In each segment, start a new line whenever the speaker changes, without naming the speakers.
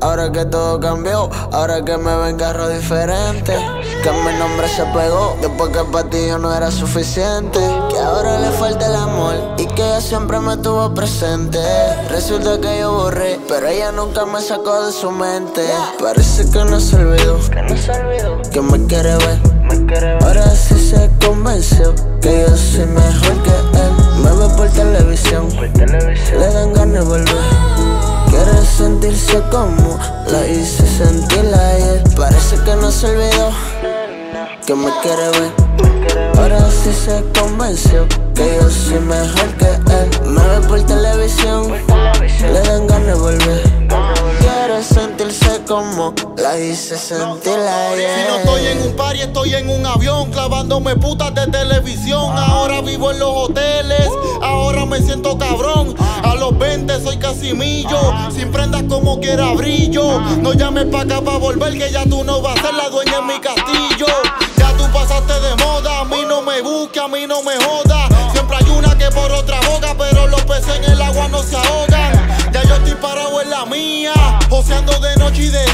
Ahora que todo cambió, ahora que me ven carro diferente. Que mi nombre se pegó después que para ti yo no era suficiente. Que ahora le falta el amor y que ella siempre me tuvo presente. Resulta que yo borré, pero ella nunca me sacó de su mente. Parece que no se olvidó, que me quiere ver. Ahora sí se convenció que yo soy mejor que la hice sentir ayer. Parece que no se olvidó que me quiere ver. Ahora sí se convenció que yo soy mejor que él. Me ve por televisión, le dan ganas de volver. Quiere sentirse como la hice sentir ayer.
Si no estoy en un party, estoy en un avión, clavándome putas de televisión. Ahora vivo en los hoteles, me siento cabrón. A los 20 soy Casimillo, sin prendas como quiera brillo. No llames pa' acá pa' volver, que ya tú no vas a ser la dueña en mi castillo. Ya tú pasaste de moda, a mí no me busque, a mí no me joda. Siempre hay una que por otra boca, pero los peces en el agua no se ahogan. Ya yo estoy parado en la mía, joseando de noche y de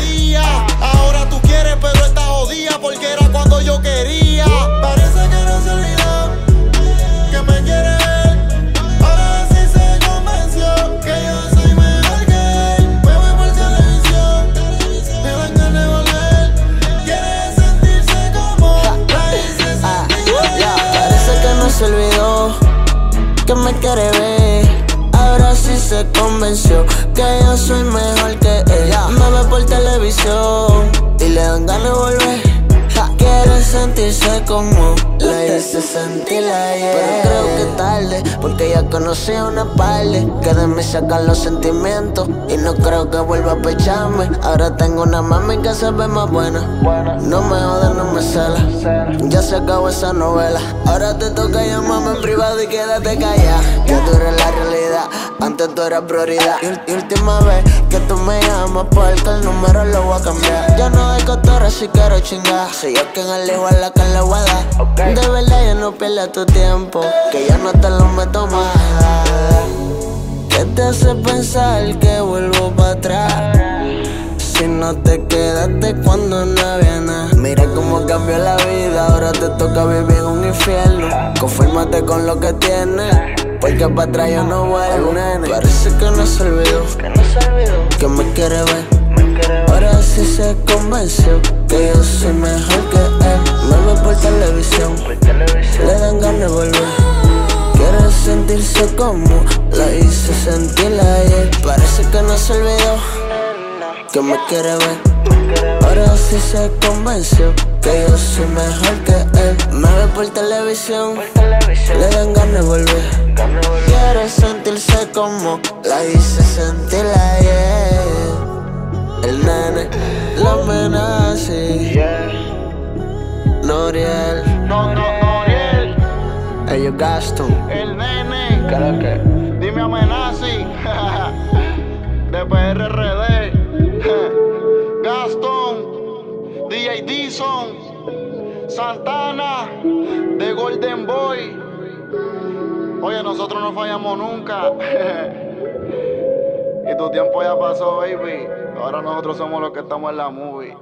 que me quiere ver. Ahora sí se convenció que yo soy mejor que
ella. Me ve por televisión y le dan ganas de volver. Quiere sentirse como la hice sentir ayer. Pero creo que tarde, porque ya conocí una parte que de mí sacan los sentimientos. Y no creo que vuelva a pecharme. Ahora tengo una mami que se ve más buena. No me jode, no me cela. Ya se acabó esa novela. Ahora te toca llamarme en privado y quédate callada. Ya tú eres la realidad, antes tú eras prioridad. Y, última vez que tú me llamas, porque el número lo voy a cambiar. Ya no hay cotorra si quiero chingar. Soy yo quien elijo a la que le voy a dar. De verdad, ya no pierdas tu tiempo, que ya no te lo meto más. ¿Qué te hace pensar que vuelvo para atrás? Si no te quedaste cuando no había nada. Mira cómo cambió la vida, ahora te toca vivir en un infierno. Confórmate con lo que tienes, porque para atrás yo no vuelvo, nene. Parece que no se olvidó, que me quiere ver. Ahora sí se convenció que yo soy mejor que él. Me ve por televisión, le dan ganas de volver. Quiere sentirse como la hice sentir ayer. Parece que no se olvidó que me quiere ver. Ahora sí se convenció que yo soy mejor que él. Me ve por televisión, le dan ganas de volver. Quiere sentirse como la hice sentir ayer. El nene, la amenaza, Noriel,
No, no,
ellos Gaston.
El nene.
Creo que.
Dime amenazi. de PRRD. Nosotros no fallamos nunca. y tu tiempo ya pasó, baby. Ahora nosotros somos los que estamos en la movie.